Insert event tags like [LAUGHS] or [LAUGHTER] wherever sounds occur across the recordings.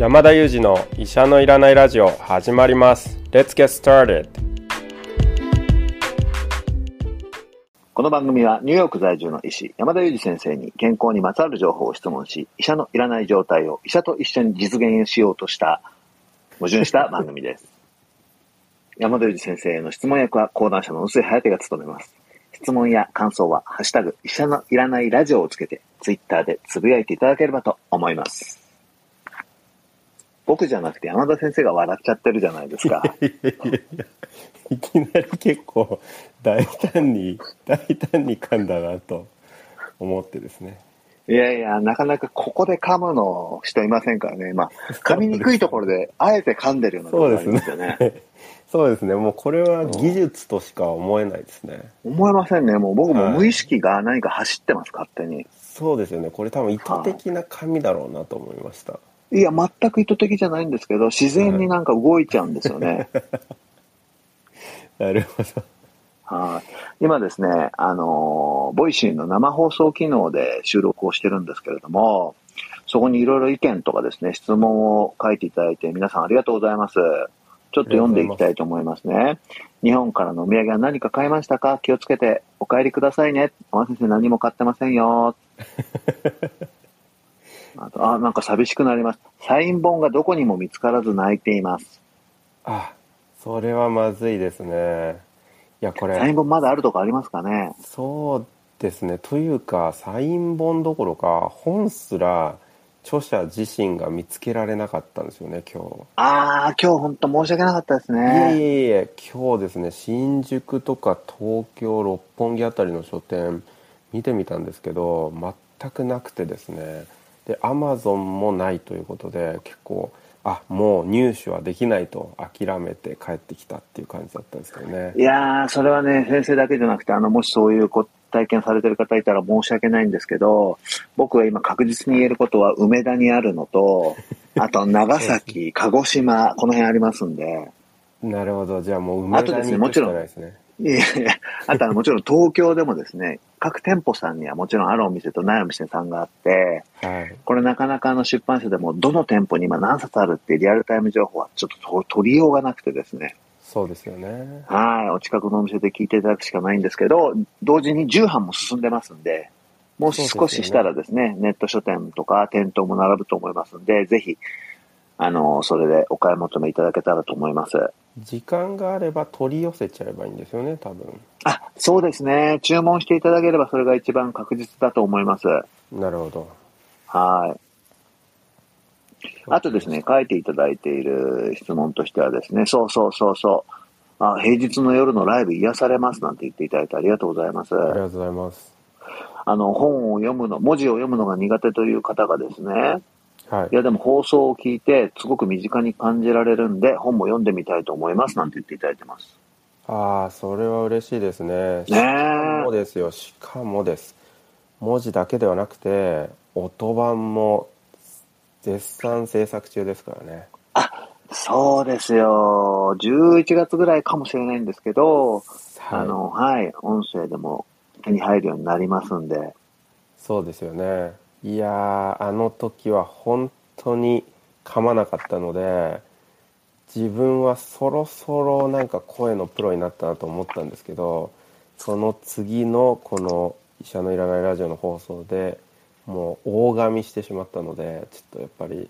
山田裕二の医者のいらないラジオ始まります。Let's get started. この番組はニューヨーク在住の医師山田裕二先生に健康にまつわる情報を質問し医者のいらない状態を医者と一緒に実現しようとした矛盾した番組です。[LAUGHS] 山田裕二先生への質問役は講談社の臼井颯が務めます。質問や感想は、ハッシュタグ、医者のいらないラジオをつけて、ツイッターでつぶやいていただければと思います。僕じゃなくて山田先生が笑っちゃってるじゃないですか。いきなり結構大胆に大胆に噛んだなと思ってですねいやいや、なかなかここで噛むの人いませんからね。まあ、噛みにくいところで、あえて噛んでるようなところがありますよね。そうですね [LAUGHS] もうこれは技術としか思えないですね思えませんね。もう僕も無意識が何か走ってます、勝手に。そうですよねこれ多分意図的な噛みだろうなと思いました、いや、全く意図的じゃないんですけど、自然になんか動いちゃうんですよね。[LAUGHS] なるほどはい。今ですね、あのー、ボイシーの生放送機能で収録をしてるんですけれども、そこにいろいろ意見とかですね、質問を書いていただいて、皆さんありがとうございます。ちょっと読んでいきたいと思いますね。日本からのお土産は何か買いましたか？気をつけてお帰りくださいね。山先生何も買ってませんよ。あと、あ、なんか寂しくなります。サイン本がどこにも見つからず泣いています。あそれはまずいですねいやこれサイン本まだあるとこありますかねそうですねというかサイン本どころか本すら著者自身が見つけられなかったんですよね今ああ、今日本当申し訳なかったです日いえね。いえいえ今日ですね新宿とか東京六本木あたりの書店見てみたんですけど全くなくてですねでアマゾンもないということで結構あもう入手はできないと諦めて帰ってきたっていう感じだったんですけどね。いやー、それはね、先生だけじゃなくて、あの、もしそういうこ体験されてる方いたら申し訳ないんですけど、僕は今確実に言えることは梅田にあるのと、[LAUGHS] あと長崎、鹿児島、この辺ありますんで、なるほど。じゃあもう梅あと田に行くしですね。もちろんかないですねいやいや、あとはもちろん東京でもですね、各店舗さんにはもちろんあるお店とないお店さんがあって、はいこれなかなかあの出版社でもどの店舗に今何冊あるってリアルタイム情報はちょっとと取りようがなくてですね。そうですよねはい。お近くのお店で聞いていただくしかないんですけど、同時に重版も進んでますんで、もう少ししたらですね、ネット書店とか店頭も並ぶと思いますんで、ぜひ、あの、それでお買い求めいただけたらと思います。時間があれば取り寄せちゃえばいいんですよね多分あ、そうですね。注文していただければそれが一番確実だと思います。なるほどはい。あとですね、書いていただいている質問としてはですね、そうそうそうそう。あ平日の夜のライブ癒されますなんて言っていただいてありがとうございます。ありがとうございますあの、本を読むの、文字を読むのが苦手という方がですね、はいいやでも放送を聞いて、すごく身近に感じられるんで、本も読んでみたいと思いますなんて言っていただいてます。ああそれは嬉しいですね。しかもですよ。しかもです。文字だけではなくて音版も絶賛制作中ですからね。そうですよ。11月ぐらいかもしれないんですけど、はい。あの、はい、音声でも手に入るようになりますんで、そうですよね。いやーあの時は本当に噛まなかったので自分はそろそろなんか声のプロになったなと思ったんですけどその次のこの「医者のいらないラジオ」の放送でもう大噛みしてしまったのでちょっとやっぱり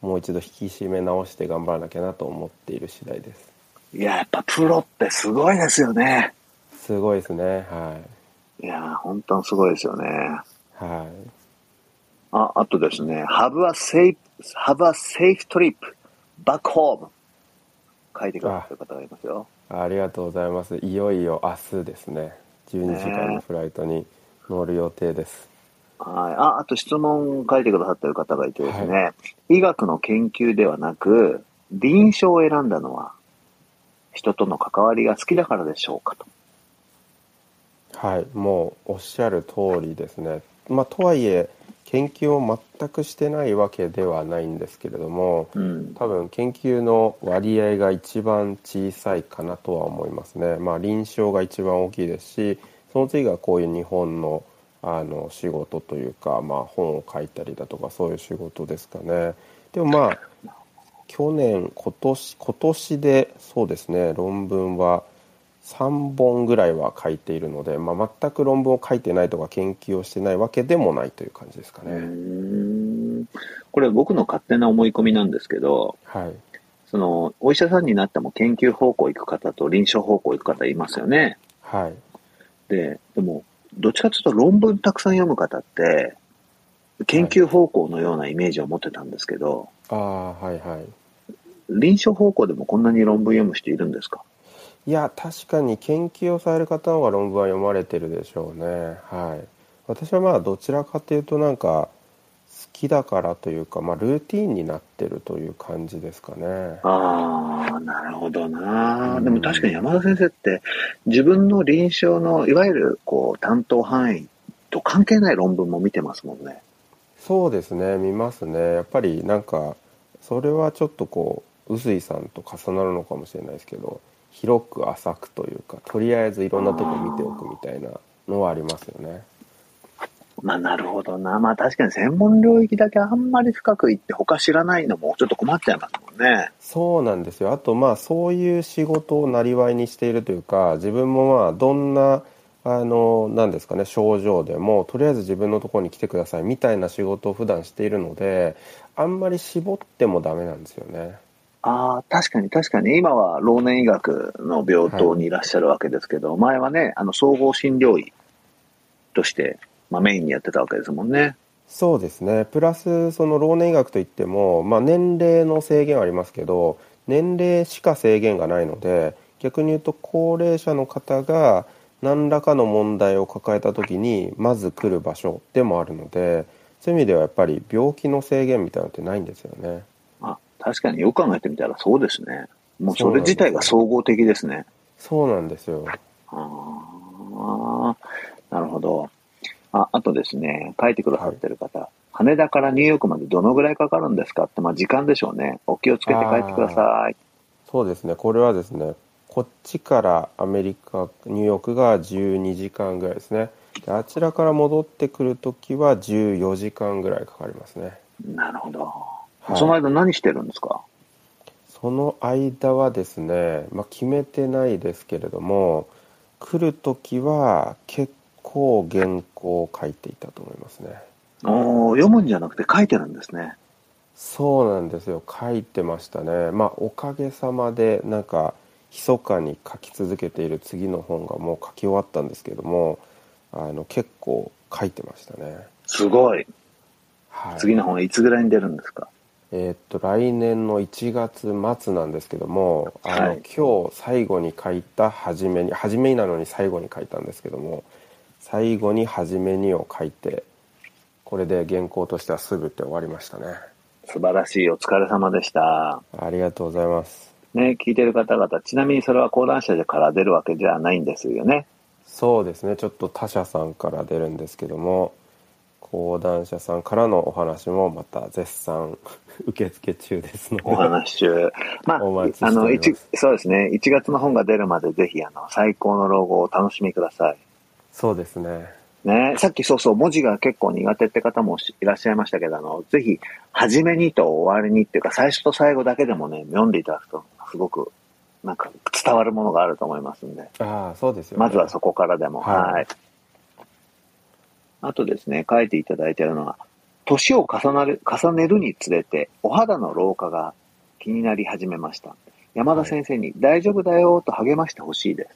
もう一度引き締め直して頑張らなきゃなと思っている次第ですいや、やっぱプロってすごいですよね。すごいですねはいや、本当にすごいですよね。はいあ、あとですね、Have a safe, have a safe trip back home 書いてくださってる方がいますよ。ありがとうございます。いよいよ明日ですね。12時間のフライトに乗る予定です、はい。あ、あと質問書いてくださってる方がいてですね、医学の研究ではなく、臨床を選んだのは、人との関わりが好きだからでしょうかと。はい。もうおっしゃる通りですね。まあとはいえ研究を全くしてないわけではないんですけれどもうん。多分研究の割合が一番小さいかなとは思いますねまあ臨床が一番大きいですしその次がこういう日本のあの仕事というか、まあ、本を書いたりだとかそういう仕事ですかねでもまあ去年今年今年でそうですね論文は3本ぐらいは書いているので、まあ、全く論文を書いてないとか研究をしてないわけでもないという感じですかね。んこれ僕の勝手な思い込みなんですけど、はい、その、お医者さんになっても研究方向行く方と臨床方向行く方いますよね。はい、で、でも、どっちかというと論文たくさん読む方って、研究方向のようなイメージを持ってたんですけど、ああはいはい。臨床方向でもこんなに論文読む人いるんですか？いや確かに研究をされる方の方が論文は読まれてるでしょうね。はい。私はまあどちらかというとなんか好きだからというか、まあ、ルーティンになってるという感じですかね。ああ、なるほどな。うん。でも確かに山田先生って、自分の臨床の、いわゆる、こう、担当範囲と関係ない論文も見てますもんね。そうですね。見ますね。やっぱりなんかそれはちょっとこう臼井さんと重なるのかもしれないですけど広く浅くというかとりあえずいろんなとこ見ておくみたいなのはありますよねまあ、なるほどな。まあ、確かに専門領域だけあんまり深くいって、他知らないのもちょっと困っちゃいますもんね。そうなんですよあとまあそういう仕事をなりわいにしているというか自分もまあどんなあのなんですかね症状でもとりあえず自分のところに来てくださいみたいな仕事を普段しているのであんまり絞ってもダメなんですよねああ、確かに確かに。今は老年医学の病棟にいらっしゃるわけですけど、前はね、あの、総合診療医として、まあ、メインにやってたわけですもんね。そうですねプラスその老年医学といっても、まあ、年齢の制限はありますけど年齢しか制限がないので逆に言うと高齢者の方が何らかの問題を抱えた時にまず来る場所でもあるのでそういう意味ではやっぱり病気の制限みたいなのってないんですよねあ、確かによく考えてみたらそうですね。もうそれ自体が総合的ですね。そうなんですよああ、なるほど。あ、あとですね、書いてくださってる方、羽田からニューヨークまでどのぐらいかかるんですかって、まあ時間でしょうね。お気をつけて帰ってください。そうですねこれはですねこっちからアメリカニューヨークが12時間ぐらいですねであちらから戻ってくる時は14時間ぐらいかかりますねなるほど。はい。その間何してるんですか？その間はですね、まあ、決めてないですけれども来る時は結構原稿を書いていたと思いますね。おー読むんじゃなくて書いてるんですね。そうなんですよ。書いてましたね。まあおかげさまでなんか密かに書き続けている次の本がもう書き終わったんですけどもあの結構書いてましたね。すごい。はい。次の本はいつぐらいに出るんですか？えーっと来年の1月末なんですけどもあの、はい今日最後に書いた初めに初めになのに最後に書いたんですけども最後に初めにを書いてこれで原稿としては全て終わりましたね素晴らしい。お疲れ様でした。ありがとうございますね、聞いてる方々、ちなみにそれは講談社から出るわけじゃないんですよね。そうですねちょっと他社さんから出るんですけども講談社さんからのお話もまた絶賛 [LAUGHS] 受付中ですのでお話中。まああの、一そうですね。1月の本が出るまでぜひ、あの、最高の老後をお楽しみください。そうですねね、さっきそうそう、文字が結構苦手って方もいらっしゃいましたけど、あの、ぜひ、初めにと終わりにっていうか、最初と最後だけでもね、読んでいただくと、すごく、なんか、伝わるものがあると思いますんで、ああそうですよねまずはそこからでも、はいはい。あとですね、書いていただいているのは、年を重ねる、重ねるにつれて、お肌の老化が気になり始めました。山田先生に、大丈夫だよと励ましてほしいで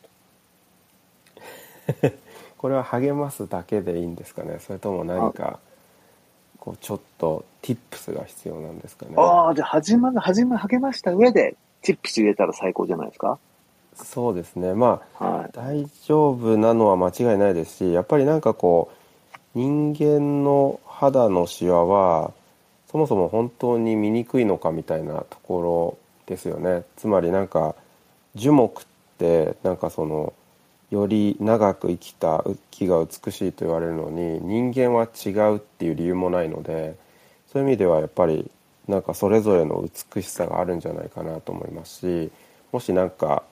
す。[LAUGHS] これは励ますだけでいいんですかねそれとも何かこうちょっと tips が必要なんですかねああ、じゃあ、始まる、始め、励ました上で、チップス入れたら最高じゃないですか？そうですねまあはい。大丈夫なのは間違いないですしやっぱりなんかこう人間の肌のシワはそもそも本当に見にくいのかみたいなところですよね。つまりなんか樹木ってなんかそのより長く生きた木が美しいと言われるのに人間は違うっていう理由もないのでそういう意味ではやっぱりなんかそれぞれの美しさがあるんじゃないかなと思いますしもしなんか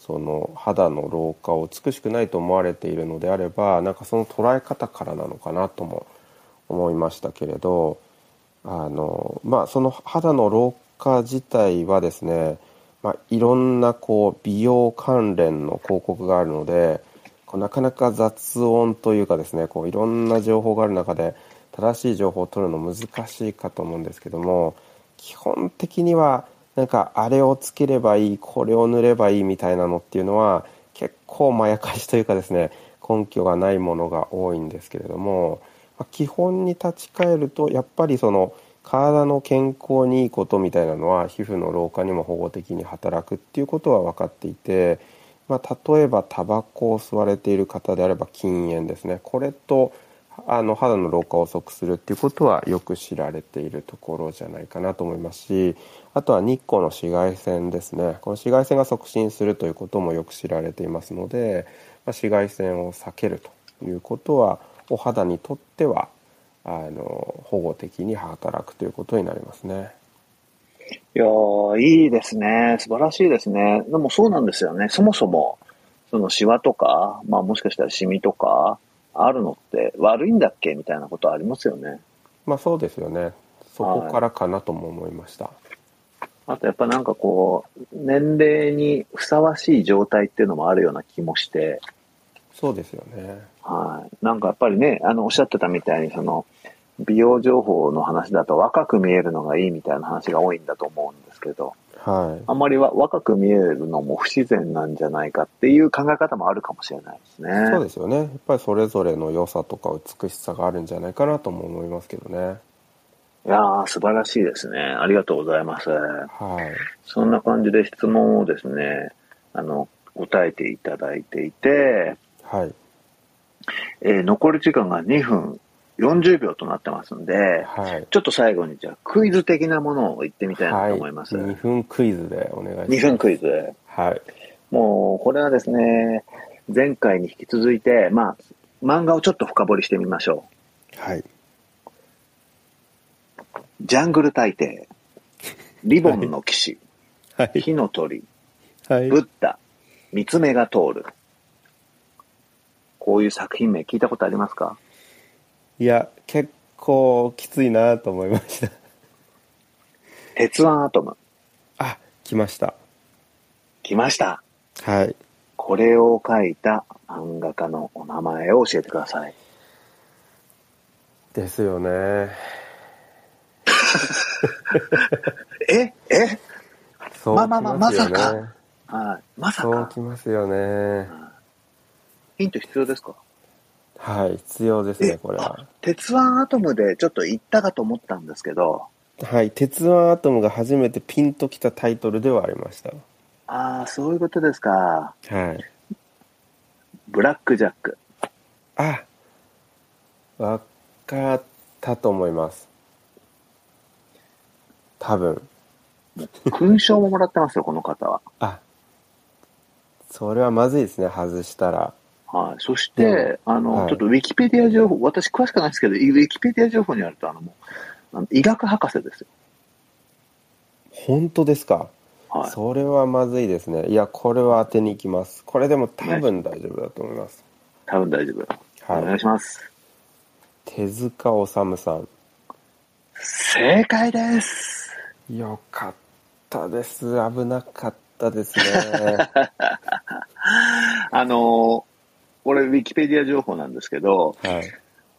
その肌の老化を美しくないと思われているのであればなんかその捉え方からなのかなとも思いましたけれどあのまあその肌の老化自体はですね、まあ、いろんなこう美容関連の広告があるのでこうなかなか雑音というかですねこういろんな情報がある中で正しい情報を取るの難しいかと思うんですけども基本的にはなんかあれをつければいいこれを塗ればいいみたいなのっていうのは結構まやかしというかですね根拠がないものが多いんですけれども、ま、基本に立ち返るとやっぱりその体の健康にいいことみたいなのは皮膚の老化にも保護的に働くっていうことは分かっていて、まあ、例えばタバコを吸われている方であれば禁煙ですね。これとあの肌の老化を遅くするっていうことはよく知られているところじゃないかなと思いますしあとは日光の紫外線ですねこの紫外線が促進するということもよく知られていますので、まあ、紫外線を避けるということはお肌にとってはあの保護的に働くということになりますね。いやいいですね。素晴らしいですね。でもそうなんですよね。そもそも、そのシワとか、まあもしかしたらシミとか、あるのって悪いんだっけ？みたいなことありますよね。まあそうですよね。そこからかなとも思いました。はい、あとやっぱなんかこう、年齢にふさわしい状態っていうのもあるような気もして。そうですよね。はい。なんかやっぱりね、あの、おっしゃってたみたいに、その、美容情報の話だと若く見えるのがいいみたいな話が多いんだと思うんですけど、はい、あんまりは若く見えるのも不自然なんじゃないかっていう考え方もあるかもしれないですね。そうですよね。やっぱりそれぞれの良さとか美しさがあるんじゃないかなとも思いますけどね。いやー、素晴らしいですね。ありがとうございます。はい。そんな感じで質問をですね、あの、答えていただいていて、はい。えー、残り時間が2分40秒となってますんで、はい、ちょっと最後にじゃあクイズ的なものを言ってみたいなと思います。はい、2分クイズでお願いします。2分クイズ。はい。もう、これはですね、前回に引き続いて、まあ、漫画をちょっと深掘りしてみましょう。はい。ジャングル大帝、リボンの騎士、はい、火の鳥、はい、ブッダ、三つ目が通る。こういう作品名聞いたことありますか？いや、結構きついなと思いました。鉄腕アトム。あ、来ました。来ました。はい。これを書いた漫画家のお名前を教えてください。ですよね。[LAUGHS] ええ？そうまあまあまあ、まさか。はい。まさか。そうきますよね。ヒント必要ですか？はい、必要ですね、これは。鉄腕アトムでちょっと言ったかと思ったんですけど。はい、鉄腕アトムが初めてピンときたタイトルではありました。ああ、そういうことですか。はい。ブラックジャック。あ、わかったと思います。多分。勲章ももらってますよ、この方は。あ、それはまずいですね、外したら。はい。そして、あの、はい、ちょっとウィキペディア情報、私詳しくないですけど、ウィキペディア情報によると、あの、もう、あの医学博士ですよ。本当ですか？はい。それはまずいですね。いや、これは当てに行きます。これでも多分大丈夫だと思います。多分大丈夫。はい。お願いします。手塚治虫さん。正解です。よかったです。危なかったですね。[LAUGHS] あのこれ、ウィキペディア情報なんですけど、はい、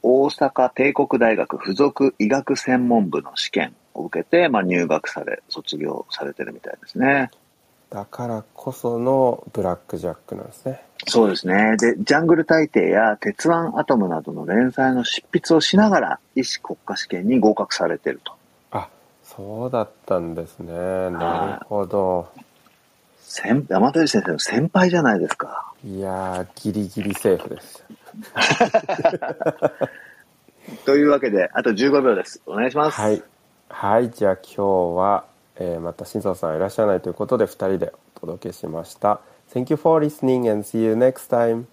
大阪帝国大学附属医学専門部の試験を受けて、まあ、入学され、卒業されてるみたいですね。だからこそのブラックジャックなんですね。そうですね。で、ジャングル大帝や鉄腕アトムなどの連載の執筆をしながら、医師国家試験に合格されてると。あ、そうだったんですね。なるほど。先山田先生の先輩じゃないですか。いやー、ギリギリセーフです。[LAUGHS] というわけで、あと15秒です。お願いします。はい。はい、じゃあ今日は、えー、また新庄さんいらっしゃらないということで、2人でお届けしました。Thank you for listening and see you next time.